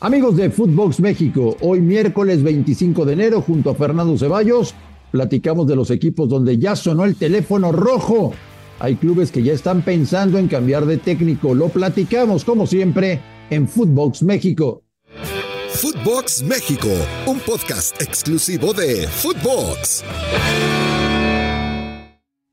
Amigos de Footbox México, hoy miércoles 25 de enero, junto a Fernando Ceballos, platicamos de los equipos donde ya sonó el teléfono rojo. Hay clubes que ya están pensando en cambiar de técnico. Lo platicamos, como siempre, en Footbox México. Footbox México, un podcast exclusivo de Footbox.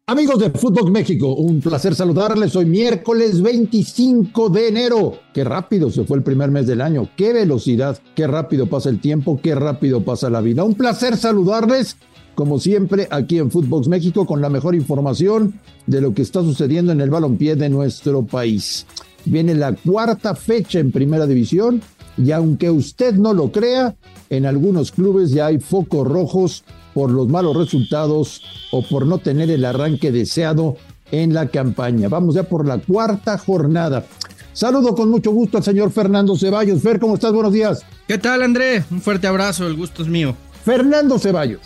Amigos de Fútbol México, un placer saludarles. Hoy miércoles 25 de enero. Qué rápido se fue el primer mes del año. Qué velocidad, qué rápido pasa el tiempo, qué rápido pasa la vida. Un placer saludarles, como siempre, aquí en Footbox México con la mejor información de lo que está sucediendo en el balompié de nuestro país. Viene la cuarta fecha en Primera División y aunque usted no lo crea, en algunos clubes ya hay focos rojos por los malos resultados o por no tener el arranque deseado en la campaña. Vamos ya por la cuarta jornada. Saludo con mucho gusto al señor Fernando Ceballos. Fer, ¿cómo estás? Buenos días. ¿Qué tal, André? Un fuerte abrazo, el gusto es mío. Fernando Ceballos.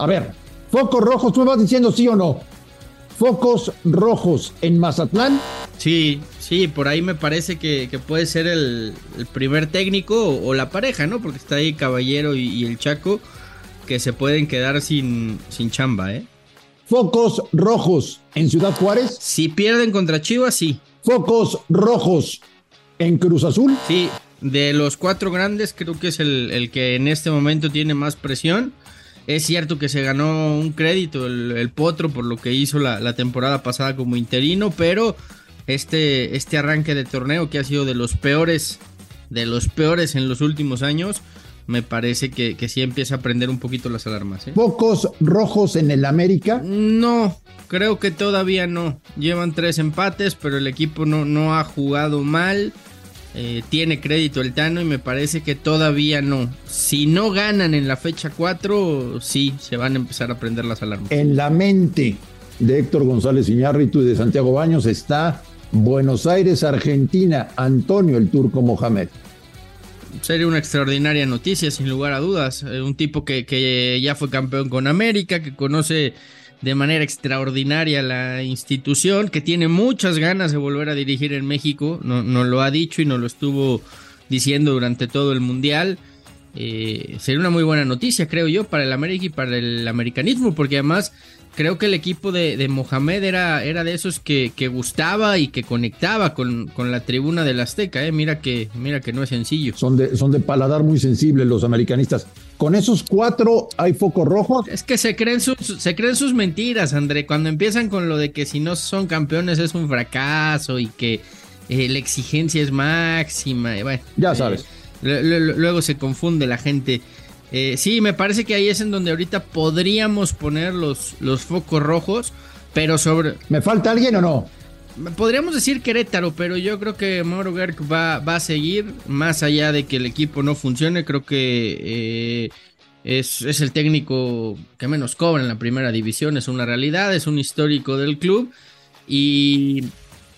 A ver, focos rojos, tú me vas diciendo sí o no. Focos rojos en Mazatlán. Sí, sí, por ahí me parece que, puede ser el, primer técnico o, la pareja, ¿no? Porque está ahí Caballero y el Chaco que se pueden quedar sin, sin chamba, ¿eh? Focos rojos en Ciudad Juárez. Si pierden contra Chivas, sí. Focos rojos en Cruz Azul. Sí, de los cuatro grandes creo que es el, que en este momento tiene más presión. Es cierto que se ganó un crédito el, Potro por lo que hizo la, la, temporada pasada como interino, pero este, este arranque de torneo que ha sido de los peores, de los peores en los últimos años, me parece que, que sí empieza a prender un poquito las alarmas. ¿eh? ¿Pocos rojos en el América? No, creo que todavía no. Llevan tres empates, pero el equipo no, no ha jugado mal. Eh, tiene crédito el Tano y me parece que todavía no. Si no ganan en la fecha 4, sí, se van a empezar a prender las alarmas. En la mente de Héctor González Iñárritu y de Santiago Baños está Buenos Aires, Argentina, Antonio el Turco Mohamed sería una extraordinaria noticia, sin lugar a dudas. Eh, un tipo que, ya fue campeón con América, que conoce de manera extraordinaria la institución, que tiene muchas ganas de volver a dirigir en México, nos no lo ha dicho y nos lo estuvo diciendo durante todo el Mundial. Eh, sería una muy buena noticia, creo yo, para el América y para el americanismo, porque además creo que el equipo de, Mohamed era, era de esos que, que, gustaba y que conectaba con, con la tribuna del Azteca. ¿eh? Mira, que, mira que no es sencillo. Son de, son de paladar muy sensible los americanistas. Con esos cuatro hay focos rojos. Es que se creen, sus, se creen sus mentiras, André. Cuando empiezan con lo de que si no son campeones es un fracaso y que eh, la exigencia es máxima. Bueno, ya sabes. Eh, luego se confunde la gente. Eh, sí, me parece que ahí es en donde ahorita podríamos poner los, los focos rojos, pero sobre... ¿Me falta alguien o no? Podríamos decir Querétaro, pero yo creo que Mauro Gerg va, va a seguir, más allá de que el equipo no funcione, creo que eh, es, es, el técnico que menos cobra en la primera división, es una realidad, es un histórico del club y,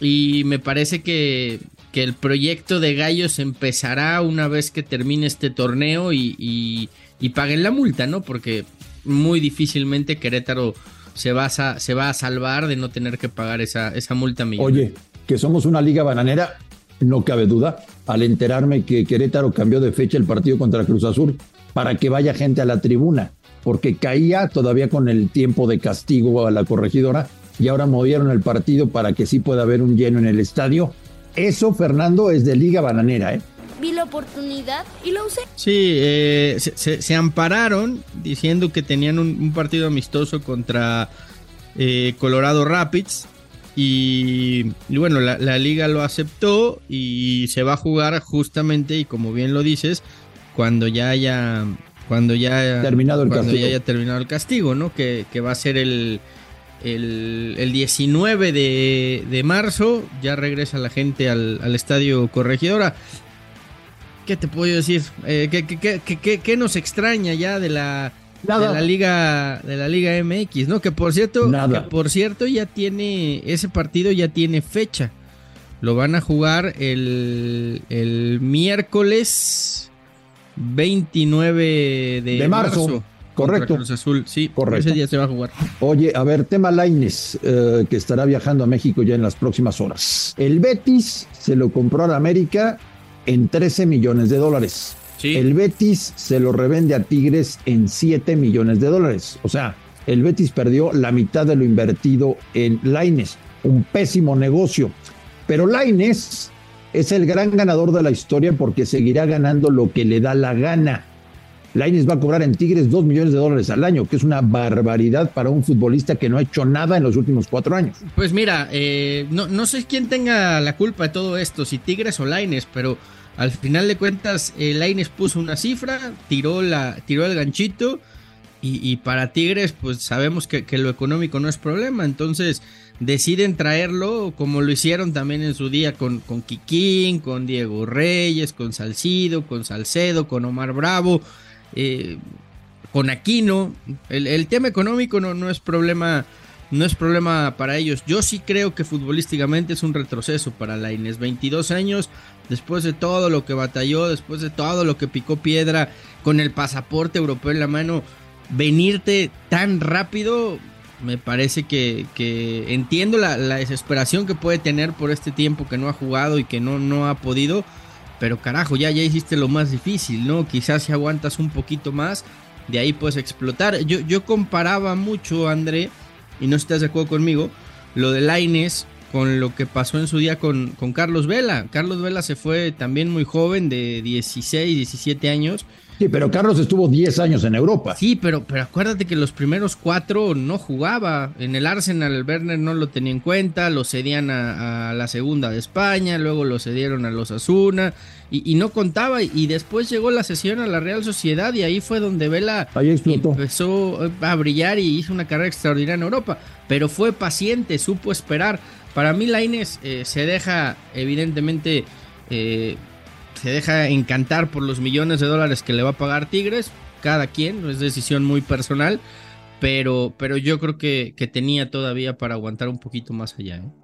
y me parece que, que el proyecto de Gallos empezará una vez que termine este torneo y y paguen la multa, ¿no? Porque muy difícilmente Querétaro se va a, se va a salvar de no tener que pagar esa, esa multa Oye, que somos una liga bananera, no cabe duda. Al enterarme que Querétaro cambió de fecha el partido contra Cruz Azul para que vaya gente a la tribuna, porque caía todavía con el tiempo de castigo a la corregidora y ahora movieron el partido para que sí pueda haber un lleno en el estadio. Eso, Fernando, es de liga bananera, ¿eh? vi la oportunidad y lo usé. Sí, eh, se, ampararon diciendo que tenían un, partido amistoso contra eh, Colorado Rapids. Y, bueno, la, liga lo aceptó y se va a jugar justamente, y como bien lo dices, cuando ya haya cuando ya, terminado el cuando castigo. ya haya terminado el castigo, ¿no? Que, va a ser el, el, 19 de, marzo, ya regresa la gente al, al estadio Corregidora. ¿Qué te puedo decir? Eh, ¿qué, nos extraña ya de la, de la liga de la liga MX, no? Que por cierto, por cierto ya tiene ese partido ya tiene fecha. Lo van a jugar el, el miércoles 29 de, marzo. Correcto. Cruz Azul, sí, correcto. Ese día se va a jugar. Oye, a ver, tema Laines, eh, que estará viajando a México ya en las próximas horas. El Betis se lo compró a la América en 13 millones de dólares. El Betis se lo revende a Tigres en 7 millones de dólares. O sea, el Betis perdió la mitad de lo invertido en Laines. Un pésimo negocio. Pero Laines es el gran ganador de la historia porque seguirá ganando lo que le da la gana. Laines va a cobrar en Tigres 2 millones de dólares al año, que es una barbaridad para un futbolista que no ha hecho nada en los últimos cuatro años. Pues mira, eh, no, sé quién tenga la culpa de todo esto, si Tigres o Laines, pero al final de cuentas, Laines puso una cifra, tiró, la, tiró el ganchito y, para Tigres, pues sabemos que, lo económico no es problema. Entonces deciden traerlo como lo hicieron también en su día con, con Kikín, con Diego Reyes, con Salcido, con Salcedo, con Omar Bravo, eh, con Aquino. El, tema económico no, no es problema no es problema para ellos. Yo sí creo que futbolísticamente es un retroceso para Laines. 22 años, después de todo lo que batalló, después de todo lo que picó piedra, con el pasaporte europeo en la mano, venirte tan rápido, me parece que, entiendo la, desesperación que puede tener por este tiempo que no ha jugado y que no, no ha podido. Pero carajo, ya, ya hiciste lo más difícil, ¿no? Quizás si aguantas un poquito más, de ahí puedes explotar. Yo, yo comparaba mucho, André, y no estás de acuerdo conmigo, lo de Laines con lo que pasó en su día con, con Carlos Vela. Carlos Vela se fue también muy joven, de 16, 17 años, Sí, pero Carlos estuvo 10 años en Europa. Sí, pero, pero acuérdate que los primeros cuatro no jugaba. En el Arsenal el Werner no lo tenía en cuenta, lo cedían a, la segunda de España, luego lo cedieron a los Asuna y, no contaba. Y después llegó la sesión a la Real Sociedad y ahí fue donde Vela empezó a brillar y hizo una carrera extraordinaria en Europa. Pero fue paciente, supo esperar. Para mí Laines eh, se deja evidentemente... Eh, se deja encantar por los millones de dólares que le va a pagar Tigres, cada quien, es decisión muy personal, pero, pero yo creo que, que tenía todavía para aguantar un poquito más allá. ¿eh?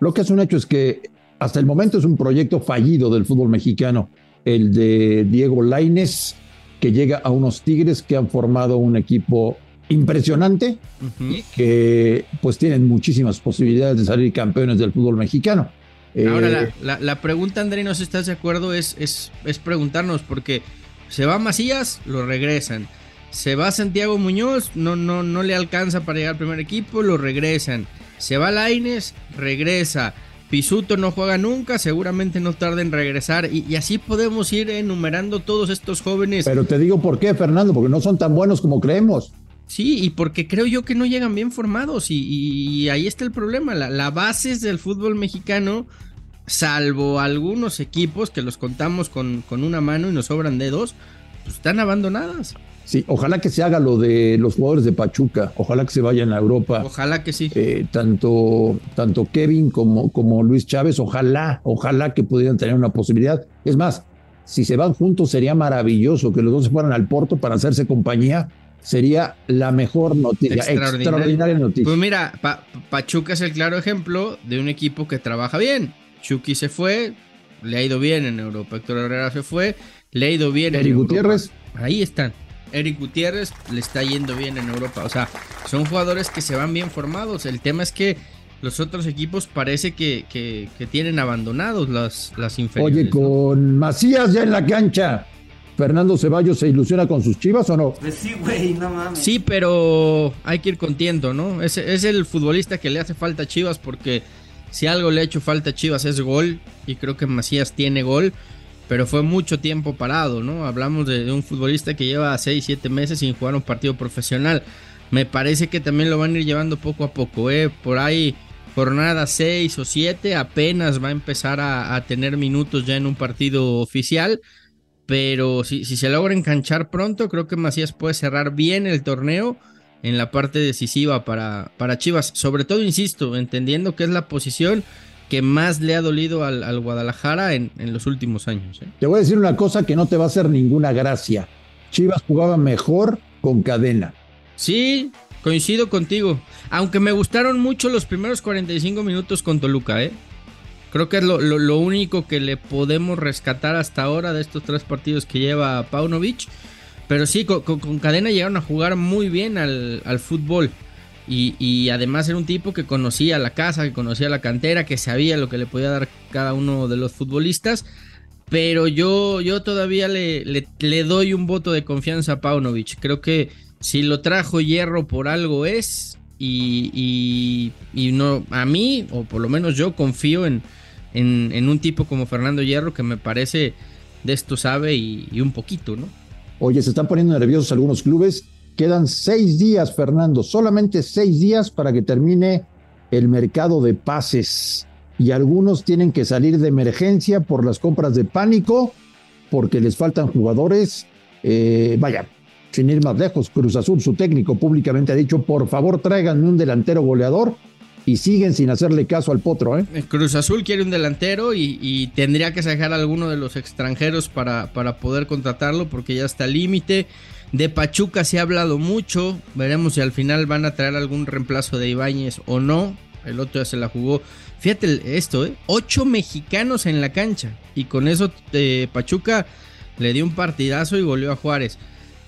Lo que es un hecho es que hasta el momento es un proyecto fallido del fútbol mexicano, el de Diego Laines, que llega a unos Tigres que han formado un equipo impresionante y que pues tienen muchísimas posibilidades de salir campeones del fútbol mexicano. Ahora, eh, la, pregunta, André, no sé si estás de acuerdo, es, es, es preguntarnos, porque se va Macías, lo regresan. Se va Santiago Muñoz, no, no, no le alcanza para llegar al primer equipo, lo regresan. Se va Laines, regresa. Pisuto no juega nunca, seguramente no tarda en regresar y, así podemos ir enumerando todos estos jóvenes. Pero te digo por qué, Fernando, porque no son tan buenos como creemos. Sí, y porque creo yo que no llegan bien formados y, ahí está el problema. La, base del fútbol mexicano, salvo algunos equipos que los contamos con, con una mano y nos sobran dedos, pues están abandonadas. Sí, ojalá que se haga lo de los jugadores de Pachuca, ojalá que se vayan a Europa. Ojalá que sí. Eh, tanto, tanto Kevin como, como Luis Chávez, ojalá, ojalá que pudieran tener una posibilidad. Es más, si se van juntos sería maravilloso que los dos se fueran al Porto para hacerse compañía. Sería la mejor noticia, extraordinaria, noticia. Pues mira, Pachuca es el claro ejemplo de un equipo que trabaja bien. Chucky se fue, le ha ido bien en Europa. Héctor Herrera se fue, le ha ido bien en Gutiérrez. Ahí están. Eric Gutiérrez le está yendo bien en Europa. O sea, son jugadores que se van bien formados. El tema es que los otros equipos parece que, que, tienen abandonados las, las inferiores. Oye, con Macías ya en la cancha. ¿Fernando Ceballos se ilusiona con sus chivas o no? Pues sí, güey, no mames. Sí, pero hay que ir contiendo, ¿no? Es, es el futbolista que le hace falta a Chivas porque si algo le ha hecho falta a Chivas es gol. Y creo que Macías tiene gol pero fue mucho tiempo parado, ¿no? Hablamos de, un futbolista que lleva 6, 7 meses sin jugar un partido profesional. Me parece que también lo van a ir llevando poco a poco, ¿eh? Por ahí, jornada 6 o 7, apenas va a empezar a, tener minutos ya en un partido oficial. Pero si, si se logra enganchar pronto, creo que Macías puede cerrar bien el torneo en la parte decisiva para, para Chivas. Sobre todo, insisto, entendiendo que es la posición que más le ha dolido al, Guadalajara en, los últimos años. ¿eh? Te voy a decir una cosa que no te va a hacer ninguna gracia. Chivas jugaba mejor con cadena. Sí, coincido contigo. Aunque me gustaron mucho los primeros 45 minutos con Toluca, ¿eh? Creo que es lo, único que le podemos rescatar hasta ahora de estos tres partidos que lleva Paunovic. Pero sí, con, cadena llegaron a jugar muy bien al, fútbol. Y, además era un tipo que conocía la casa, que conocía la cantera, que sabía lo que le podía dar cada uno de los futbolistas. Pero yo, yo todavía le, le, doy un voto de confianza a Paunovic. Creo que si lo trajo Hierro por algo es. Y, y, no, a mí, o por lo menos yo confío en, en, un tipo como Fernando Hierro que me parece de esto sabe y, y un poquito, ¿no? Oye, se están poniendo nerviosos algunos clubes. Quedan seis días, Fernando, solamente seis días para que termine el mercado de pases y algunos tienen que salir de emergencia por las compras de pánico porque les faltan jugadores. Eh, vaya, sin ir más lejos, Cruz Azul, su técnico públicamente ha dicho, por favor tráiganme un delantero goleador y siguen sin hacerle caso al potro. ¿eh? eh Cruz Azul quiere un delantero y, tendría que sacar a alguno de los extranjeros para, para poder contratarlo porque ya está límite. De Pachuca se ha hablado mucho, veremos si al final van a traer algún reemplazo de Ibáñez o no. El otro ya se la jugó Fíjate esto, ¿eh? Ocho mexicanos en la cancha. Y con eso eh, Pachuca le dio un partidazo y volvió a Juárez.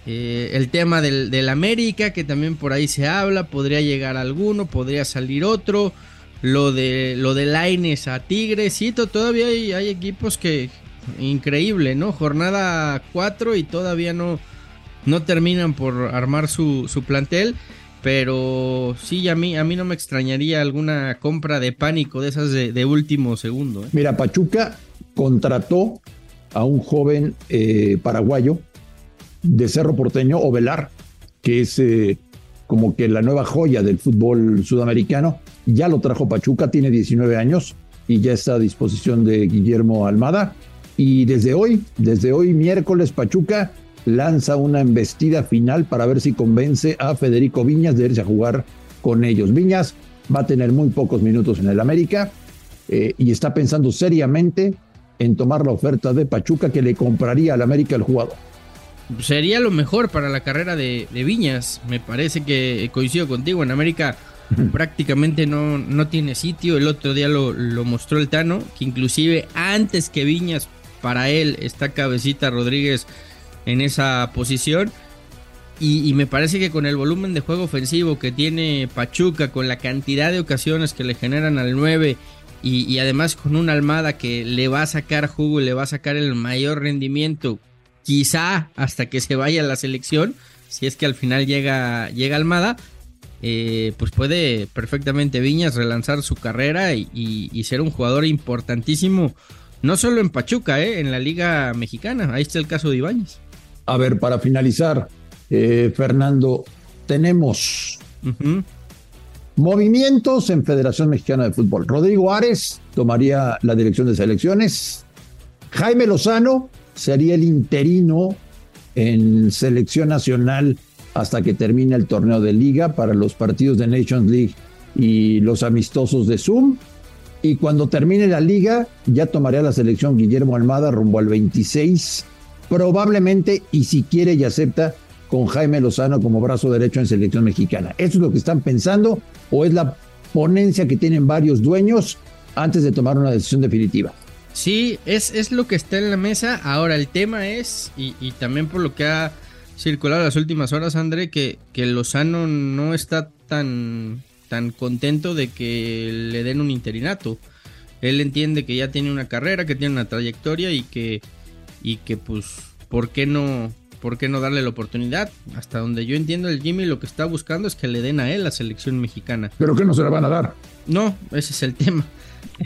Eh, el tema del, América, que también por ahí se habla, podría llegar alguno, podría salir otro. Lo de, lo de Laines a Tigresito, todavía hay, equipos que. Increíble, ¿no? Jornada 4 y todavía no, no terminan por armar su, su plantel. Pero sí, a mí, a mí no me extrañaría alguna compra de pánico de esas de, último segundo. ¿eh? Mira, Pachuca contrató a un joven eh, paraguayo de Cerro Porteño, Ovelar, que es eh, como que la nueva joya del fútbol sudamericano. Ya lo trajo Pachuca, tiene 19 años y ya está a disposición de Guillermo Almada. Y desde hoy, desde hoy miércoles, Pachuca lanza una embestida final para ver si convence a Federico Viñas de irse a jugar con ellos. Viñas va a tener muy pocos minutos en el América eh, y está pensando seriamente en tomar la oferta de Pachuca que le compraría al América el jugador. Sería lo mejor para la carrera de, Viñas. Me parece que coincido contigo. En América prácticamente no, no tiene sitio. El otro día lo, lo mostró el Tano, que inclusive antes que Viñas, para él está Cabecita Rodríguez en esa posición. Y, me parece que con el volumen de juego ofensivo que tiene Pachuca, con la cantidad de ocasiones que le generan al 9 y, además con una Almada que le va a sacar jugo y le va a sacar el mayor rendimiento, quizá hasta que se vaya a la selección, si es que al final llega, llega Almada, eh, pues puede perfectamente Viñas relanzar su carrera y, ser un jugador importantísimo, no solo en Pachuca, eh, en la Liga Mexicana. Ahí está el caso de Ibáñez. A ver, para finalizar, eh, Fernando, tenemos movimientos en Federación Mexicana de Fútbol. Rodrigo Ares tomaría la dirección de selecciones. Jaime Lozano sería el interino en selección nacional hasta que termine el torneo de liga para los partidos de Nations League y los amistosos de Zoom. Y cuando termine la liga, ya tomaría la selección Guillermo Almada rumbo al 26 probablemente y si quiere y acepta con Jaime Lozano como brazo derecho en selección mexicana. ¿Eso es lo que están pensando o es la ponencia que tienen varios dueños antes de tomar una decisión definitiva? Sí, es, es lo que está en la mesa. Ahora el tema es, y, también por lo que ha circulado las últimas horas, André, que, que Lozano no está tan, tan contento de que le den un interinato. Él entiende que ya tiene una carrera, que tiene una trayectoria y que y que pues, ¿por qué no, por qué no darle la oportunidad? Hasta donde yo entiendo el Jimmy lo que está buscando es que le den a él la selección mexicana. Pero que no se la van a dar. No, ese es el tema.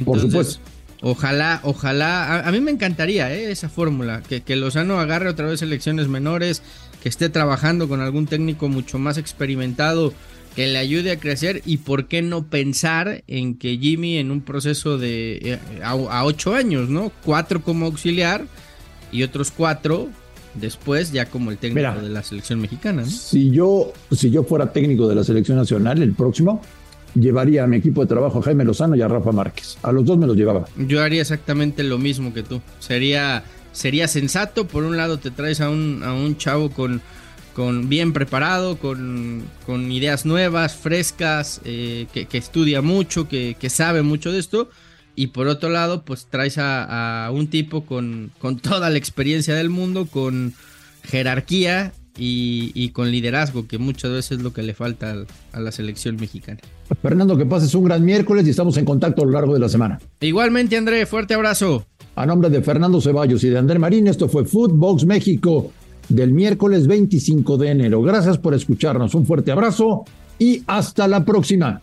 por supuesto. Ojalá, ojalá, a, mí me encantaría ¿eh? esa fórmula, que, que Lozano agarre otra vez selecciones menores, que esté trabajando con algún técnico mucho más experimentado, que le ayude a crecer y por qué no pensar en que Jimmy en un proceso de eh, a, a ocho años, ¿no? Cuatro como auxiliar, y otros cuatro después ya como el técnico de la selección mexicana. Si, yo, si yo fuera técnico de la selección nacional, el próximo, llevaría a mi equipo de trabajo a Jaime Lozano y a Rafa Márquez. A los dos me los llevaba. Yo haría exactamente lo mismo que tú. Sería, sería sensato. Por un lado te traes a un, a un chavo con, con bien preparado, con, con ideas nuevas, frescas, eh, que, que, estudia mucho, que, que, sabe mucho de esto. Y por otro lado, pues traes a, a un tipo con, con toda la experiencia del mundo, con jerarquía y, y, con liderazgo, que muchas veces es lo que le falta a, a la selección mexicana. Fernando, que pases un gran miércoles y estamos en contacto a lo largo de la semana. Igualmente, André, fuerte abrazo. A nombre de Fernando Ceballos y de André Marín, esto fue Footbox México del miércoles 25 de enero. Gracias por escucharnos, un fuerte abrazo y hasta la próxima.